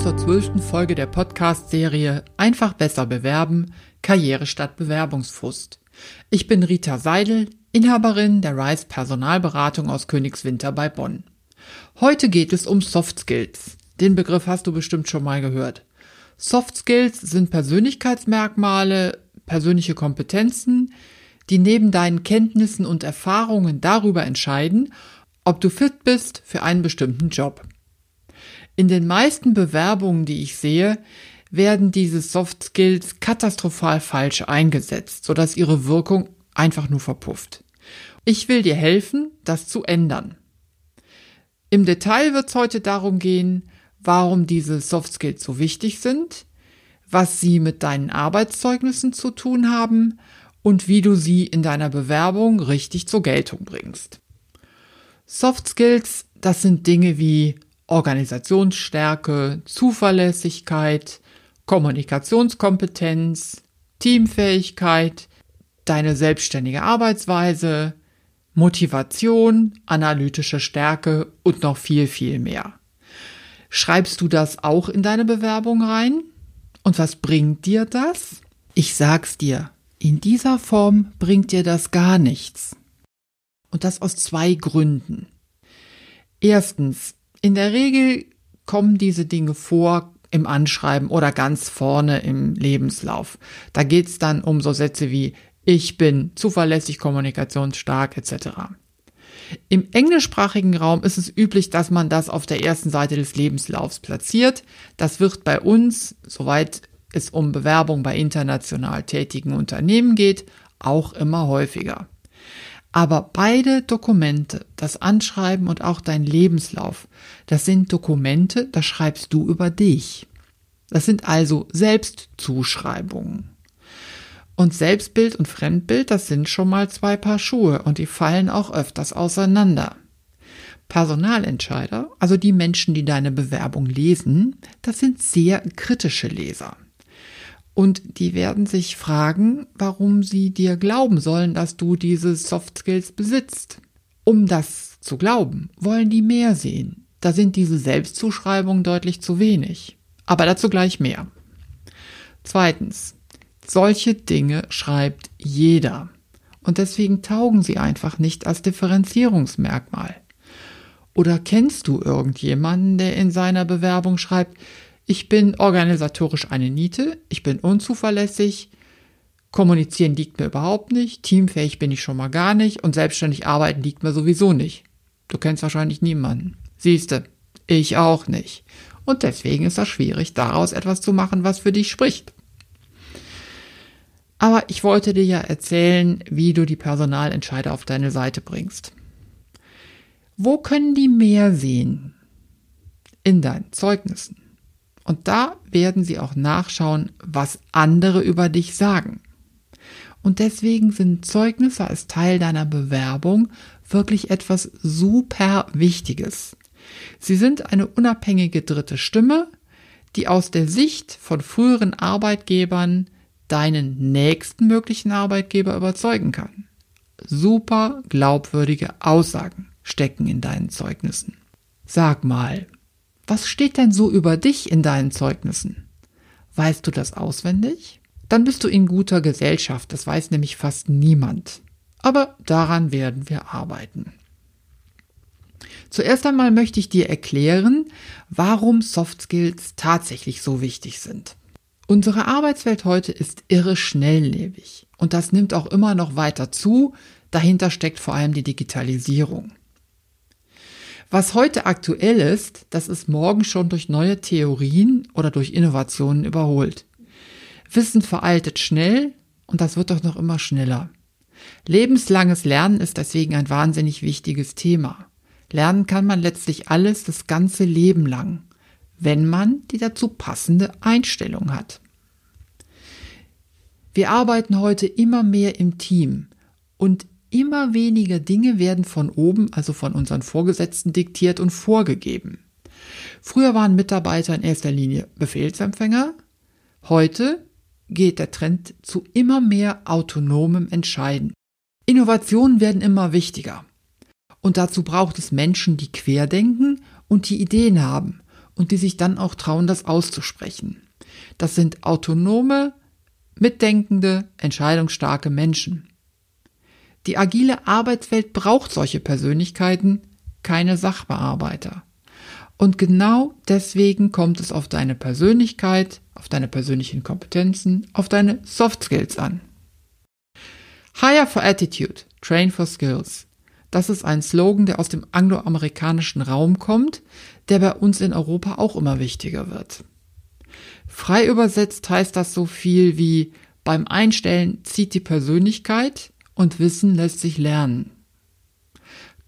zur zwölften Folge der Podcast-Serie Einfach besser bewerben, Karriere statt Bewerbungsfrust. Ich bin Rita Seidel, Inhaberin der Rice Personalberatung aus Königswinter bei Bonn. Heute geht es um Soft Skills. Den Begriff hast du bestimmt schon mal gehört. Soft Skills sind Persönlichkeitsmerkmale, persönliche Kompetenzen, die neben deinen Kenntnissen und Erfahrungen darüber entscheiden, ob du fit bist für einen bestimmten Job. In den meisten Bewerbungen, die ich sehe, werden diese Soft Skills katastrophal falsch eingesetzt, sodass ihre Wirkung einfach nur verpufft. Ich will dir helfen, das zu ändern. Im Detail wird es heute darum gehen, warum diese Soft Skills so wichtig sind, was sie mit deinen Arbeitszeugnissen zu tun haben und wie du sie in deiner Bewerbung richtig zur Geltung bringst. Soft Skills, das sind Dinge wie Organisationsstärke, Zuverlässigkeit, Kommunikationskompetenz, Teamfähigkeit, deine selbstständige Arbeitsweise, Motivation, analytische Stärke und noch viel, viel mehr. Schreibst du das auch in deine Bewerbung rein? Und was bringt dir das? Ich sag's dir, in dieser Form bringt dir das gar nichts. Und das aus zwei Gründen. Erstens, in der Regel kommen diese Dinge vor im Anschreiben oder ganz vorne im Lebenslauf. Da geht's dann um so Sätze wie ich bin zuverlässig, kommunikationsstark etc. Im englischsprachigen Raum ist es üblich, dass man das auf der ersten Seite des Lebenslaufs platziert. Das wird bei uns, soweit es um Bewerbung bei international tätigen Unternehmen geht, auch immer häufiger. Aber beide Dokumente, das Anschreiben und auch dein Lebenslauf, das sind Dokumente, da schreibst du über dich. Das sind also Selbstzuschreibungen. Und Selbstbild und Fremdbild, das sind schon mal zwei Paar Schuhe und die fallen auch öfters auseinander. Personalentscheider, also die Menschen, die deine Bewerbung lesen, das sind sehr kritische Leser. Und die werden sich fragen, warum sie dir glauben sollen, dass du diese Soft Skills besitzt. Um das zu glauben, wollen die mehr sehen. Da sind diese Selbstzuschreibungen deutlich zu wenig. Aber dazu gleich mehr. Zweitens, solche Dinge schreibt jeder. Und deswegen taugen sie einfach nicht als Differenzierungsmerkmal. Oder kennst du irgendjemanden, der in seiner Bewerbung schreibt, ich bin organisatorisch eine Niete, ich bin unzuverlässig, kommunizieren liegt mir überhaupt nicht, teamfähig bin ich schon mal gar nicht und selbstständig arbeiten liegt mir sowieso nicht. Du kennst wahrscheinlich niemanden. Siehste, ich auch nicht. Und deswegen ist das schwierig, daraus etwas zu machen, was für dich spricht. Aber ich wollte dir ja erzählen, wie du die Personalentscheider auf deine Seite bringst. Wo können die mehr sehen? In deinen Zeugnissen. Und da werden sie auch nachschauen, was andere über dich sagen. Und deswegen sind Zeugnisse als Teil deiner Bewerbung wirklich etwas super Wichtiges. Sie sind eine unabhängige dritte Stimme, die aus der Sicht von früheren Arbeitgebern deinen nächsten möglichen Arbeitgeber überzeugen kann. Super glaubwürdige Aussagen stecken in deinen Zeugnissen. Sag mal, was steht denn so über dich in deinen Zeugnissen? Weißt du das auswendig? Dann bist du in guter Gesellschaft, das weiß nämlich fast niemand. Aber daran werden wir arbeiten. Zuerst einmal möchte ich dir erklären, warum Soft Skills tatsächlich so wichtig sind. Unsere Arbeitswelt heute ist irre schnelllebig und das nimmt auch immer noch weiter zu. Dahinter steckt vor allem die Digitalisierung. Was heute aktuell ist, das ist morgen schon durch neue Theorien oder durch Innovationen überholt. Wissen veraltet schnell und das wird doch noch immer schneller. Lebenslanges Lernen ist deswegen ein wahnsinnig wichtiges Thema. Lernen kann man letztlich alles das ganze Leben lang, wenn man die dazu passende Einstellung hat. Wir arbeiten heute immer mehr im Team und Immer weniger Dinge werden von oben, also von unseren Vorgesetzten, diktiert und vorgegeben. Früher waren Mitarbeiter in erster Linie Befehlsempfänger. Heute geht der Trend zu immer mehr autonomem Entscheiden. Innovationen werden immer wichtiger. Und dazu braucht es Menschen, die querdenken und die Ideen haben und die sich dann auch trauen, das auszusprechen. Das sind autonome, mitdenkende, entscheidungsstarke Menschen. Die agile Arbeitswelt braucht solche Persönlichkeiten, keine Sachbearbeiter. Und genau deswegen kommt es auf deine Persönlichkeit, auf deine persönlichen Kompetenzen, auf deine Soft Skills an. Hire for Attitude, Train for Skills. Das ist ein Slogan, der aus dem angloamerikanischen Raum kommt, der bei uns in Europa auch immer wichtiger wird. Frei übersetzt heißt das so viel wie beim Einstellen zieht die Persönlichkeit und Wissen lässt sich lernen.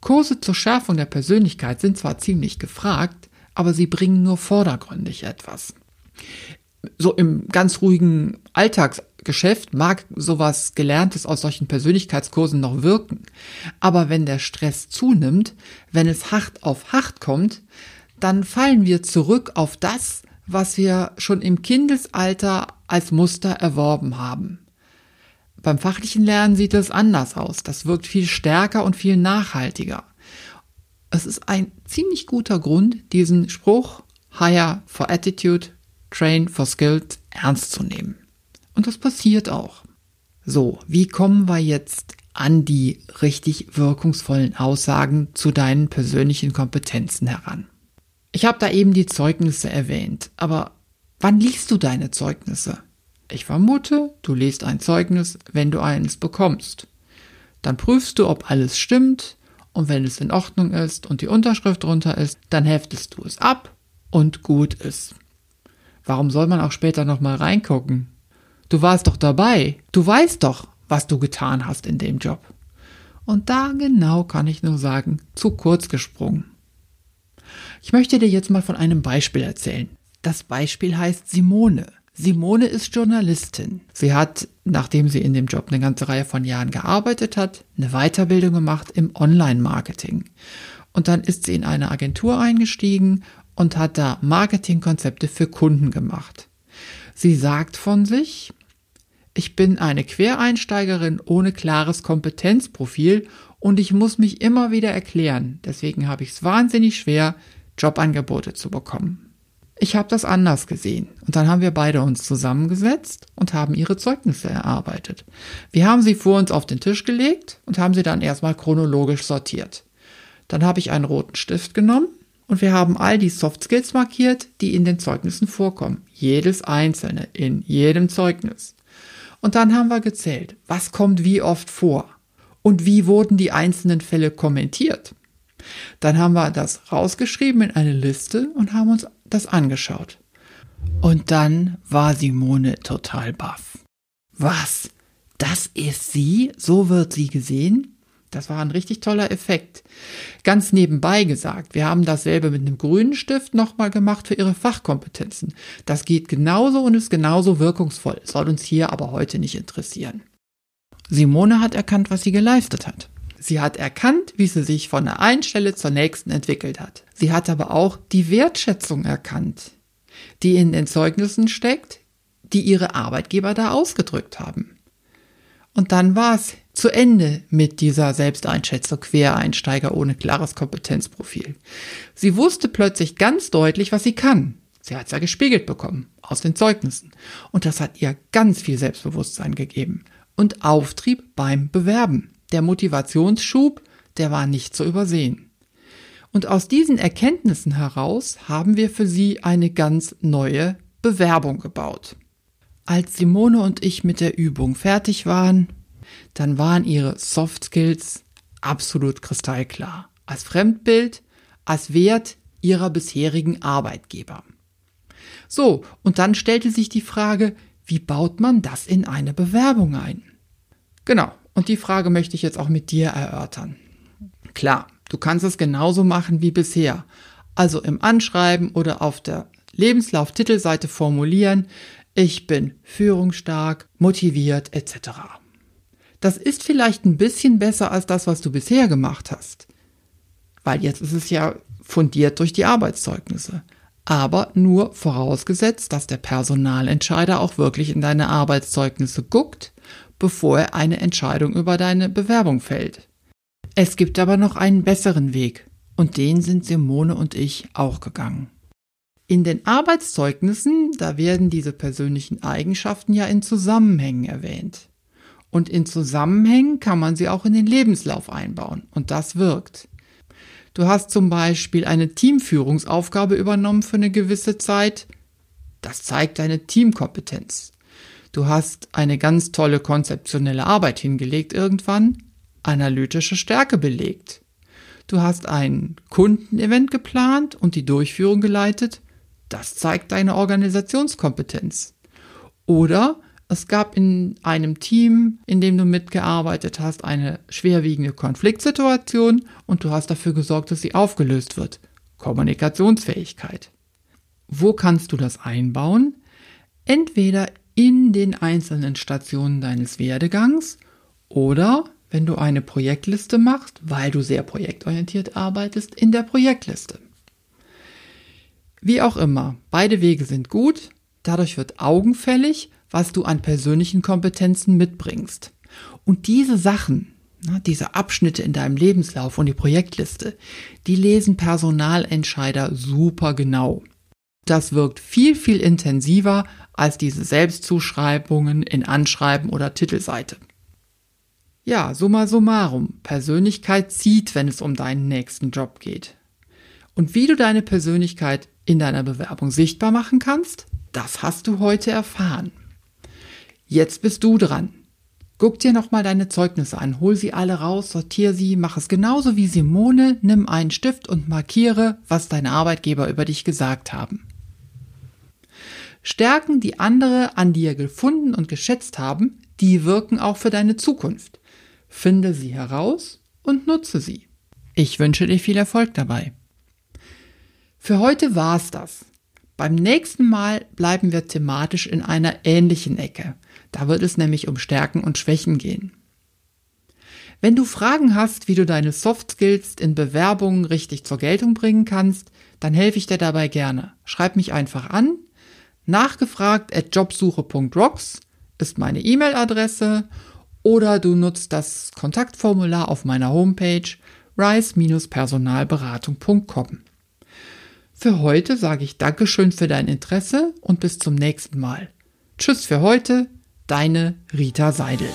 Kurse zur Schärfung der Persönlichkeit sind zwar ziemlich gefragt, aber sie bringen nur vordergründig etwas. So im ganz ruhigen Alltagsgeschäft mag sowas Gelerntes aus solchen Persönlichkeitskursen noch wirken. Aber wenn der Stress zunimmt, wenn es hart auf hart kommt, dann fallen wir zurück auf das, was wir schon im Kindesalter als Muster erworben haben. Beim fachlichen Lernen sieht es anders aus. Das wirkt viel stärker und viel nachhaltiger. Es ist ein ziemlich guter Grund, diesen Spruch Hire for Attitude, Train for Skills ernst zu nehmen. Und das passiert auch. So, wie kommen wir jetzt an die richtig wirkungsvollen Aussagen zu deinen persönlichen Kompetenzen heran? Ich habe da eben die Zeugnisse erwähnt, aber wann liest du deine Zeugnisse? Ich vermute, du liest ein Zeugnis, wenn du eines bekommst. Dann prüfst du, ob alles stimmt, und wenn es in Ordnung ist und die Unterschrift drunter ist, dann heftest du es ab und gut ist. Warum soll man auch später nochmal reingucken? Du warst doch dabei. Du weißt doch, was du getan hast in dem Job. Und da genau kann ich nur sagen, zu kurz gesprungen. Ich möchte dir jetzt mal von einem Beispiel erzählen. Das Beispiel heißt Simone. Simone ist Journalistin. Sie hat, nachdem sie in dem Job eine ganze Reihe von Jahren gearbeitet hat, eine Weiterbildung gemacht im Online-Marketing. Und dann ist sie in eine Agentur eingestiegen und hat da Marketingkonzepte für Kunden gemacht. Sie sagt von sich, ich bin eine Quereinsteigerin ohne klares Kompetenzprofil und ich muss mich immer wieder erklären. Deswegen habe ich es wahnsinnig schwer, Jobangebote zu bekommen. Ich habe das anders gesehen. Und dann haben wir beide uns zusammengesetzt und haben ihre Zeugnisse erarbeitet. Wir haben sie vor uns auf den Tisch gelegt und haben sie dann erstmal chronologisch sortiert. Dann habe ich einen roten Stift genommen und wir haben all die Soft Skills markiert, die in den Zeugnissen vorkommen. Jedes einzelne in jedem Zeugnis. Und dann haben wir gezählt, was kommt wie oft vor und wie wurden die einzelnen Fälle kommentiert. Dann haben wir das rausgeschrieben in eine Liste und haben uns das angeschaut. Und dann war Simone total baff. Was? Das ist sie? So wird sie gesehen? Das war ein richtig toller Effekt. Ganz nebenbei gesagt, wir haben dasselbe mit einem grünen Stift nochmal gemacht für ihre Fachkompetenzen. Das geht genauso und ist genauso wirkungsvoll, soll uns hier aber heute nicht interessieren. Simone hat erkannt, was sie geleistet hat. Sie hat erkannt, wie sie sich von der einen Stelle zur nächsten entwickelt hat. Sie hat aber auch die Wertschätzung erkannt, die in den Zeugnissen steckt, die ihre Arbeitgeber da ausgedrückt haben. Und dann war es zu Ende mit dieser Selbsteinschätzung Quereinsteiger ohne klares Kompetenzprofil. Sie wusste plötzlich ganz deutlich, was sie kann. Sie hat es ja gespiegelt bekommen aus den Zeugnissen. Und das hat ihr ganz viel Selbstbewusstsein gegeben und Auftrieb beim Bewerben der Motivationsschub, der war nicht zu übersehen. Und aus diesen Erkenntnissen heraus haben wir für sie eine ganz neue Bewerbung gebaut. Als Simone und ich mit der Übung fertig waren, dann waren ihre Soft Skills absolut kristallklar. Als Fremdbild, als Wert ihrer bisherigen Arbeitgeber. So, und dann stellte sich die Frage, wie baut man das in eine Bewerbung ein? Genau, und die Frage möchte ich jetzt auch mit dir erörtern. Klar, du kannst es genauso machen wie bisher. Also im Anschreiben oder auf der Lebenslauf-Titelseite formulieren, ich bin führungsstark, motiviert etc. Das ist vielleicht ein bisschen besser als das, was du bisher gemacht hast. Weil jetzt ist es ja fundiert durch die Arbeitszeugnisse. Aber nur vorausgesetzt, dass der Personalentscheider auch wirklich in deine Arbeitszeugnisse guckt bevor eine Entscheidung über deine Bewerbung fällt. Es gibt aber noch einen besseren Weg, und den sind Simone und ich auch gegangen. In den Arbeitszeugnissen, da werden diese persönlichen Eigenschaften ja in Zusammenhängen erwähnt. Und in Zusammenhängen kann man sie auch in den Lebenslauf einbauen. Und das wirkt. Du hast zum Beispiel eine Teamführungsaufgabe übernommen für eine gewisse Zeit. Das zeigt deine Teamkompetenz. Du hast eine ganz tolle konzeptionelle Arbeit hingelegt irgendwann, analytische Stärke belegt. Du hast ein Kundenevent geplant und die Durchführung geleitet. Das zeigt deine Organisationskompetenz. Oder es gab in einem Team, in dem du mitgearbeitet hast, eine schwerwiegende Konfliktsituation und du hast dafür gesorgt, dass sie aufgelöst wird. Kommunikationsfähigkeit. Wo kannst du das einbauen? Entweder in den einzelnen Stationen deines Werdegangs oder wenn du eine Projektliste machst, weil du sehr projektorientiert arbeitest, in der Projektliste. Wie auch immer, beide Wege sind gut, dadurch wird augenfällig, was du an persönlichen Kompetenzen mitbringst. Und diese Sachen, diese Abschnitte in deinem Lebenslauf und die Projektliste, die lesen Personalentscheider super genau. Das wirkt viel, viel intensiver als diese Selbstzuschreibungen in Anschreiben oder Titelseite. Ja, summa summarum, Persönlichkeit zieht, wenn es um deinen nächsten Job geht. Und wie du deine Persönlichkeit in deiner Bewerbung sichtbar machen kannst, das hast du heute erfahren. Jetzt bist du dran. Guck dir nochmal deine Zeugnisse an, hol sie alle raus, sortier sie, mach es genauso wie Simone, nimm einen Stift und markiere, was deine Arbeitgeber über dich gesagt haben. Stärken, die andere an dir gefunden und geschätzt haben, die wirken auch für deine Zukunft. Finde sie heraus und nutze sie. Ich wünsche dir viel Erfolg dabei. Für heute war's das. Beim nächsten Mal bleiben wir thematisch in einer ähnlichen Ecke. Da wird es nämlich um Stärken und Schwächen gehen. Wenn du Fragen hast, wie du deine Soft Skills in Bewerbungen richtig zur Geltung bringen kannst, dann helfe ich dir dabei gerne. Schreib mich einfach an. Nachgefragt at jobsuche.rocks ist meine E-Mail-Adresse oder du nutzt das Kontaktformular auf meiner Homepage rise-personalberatung.com. Für heute sage ich Dankeschön für dein Interesse und bis zum nächsten Mal. Tschüss für heute, deine Rita Seidel.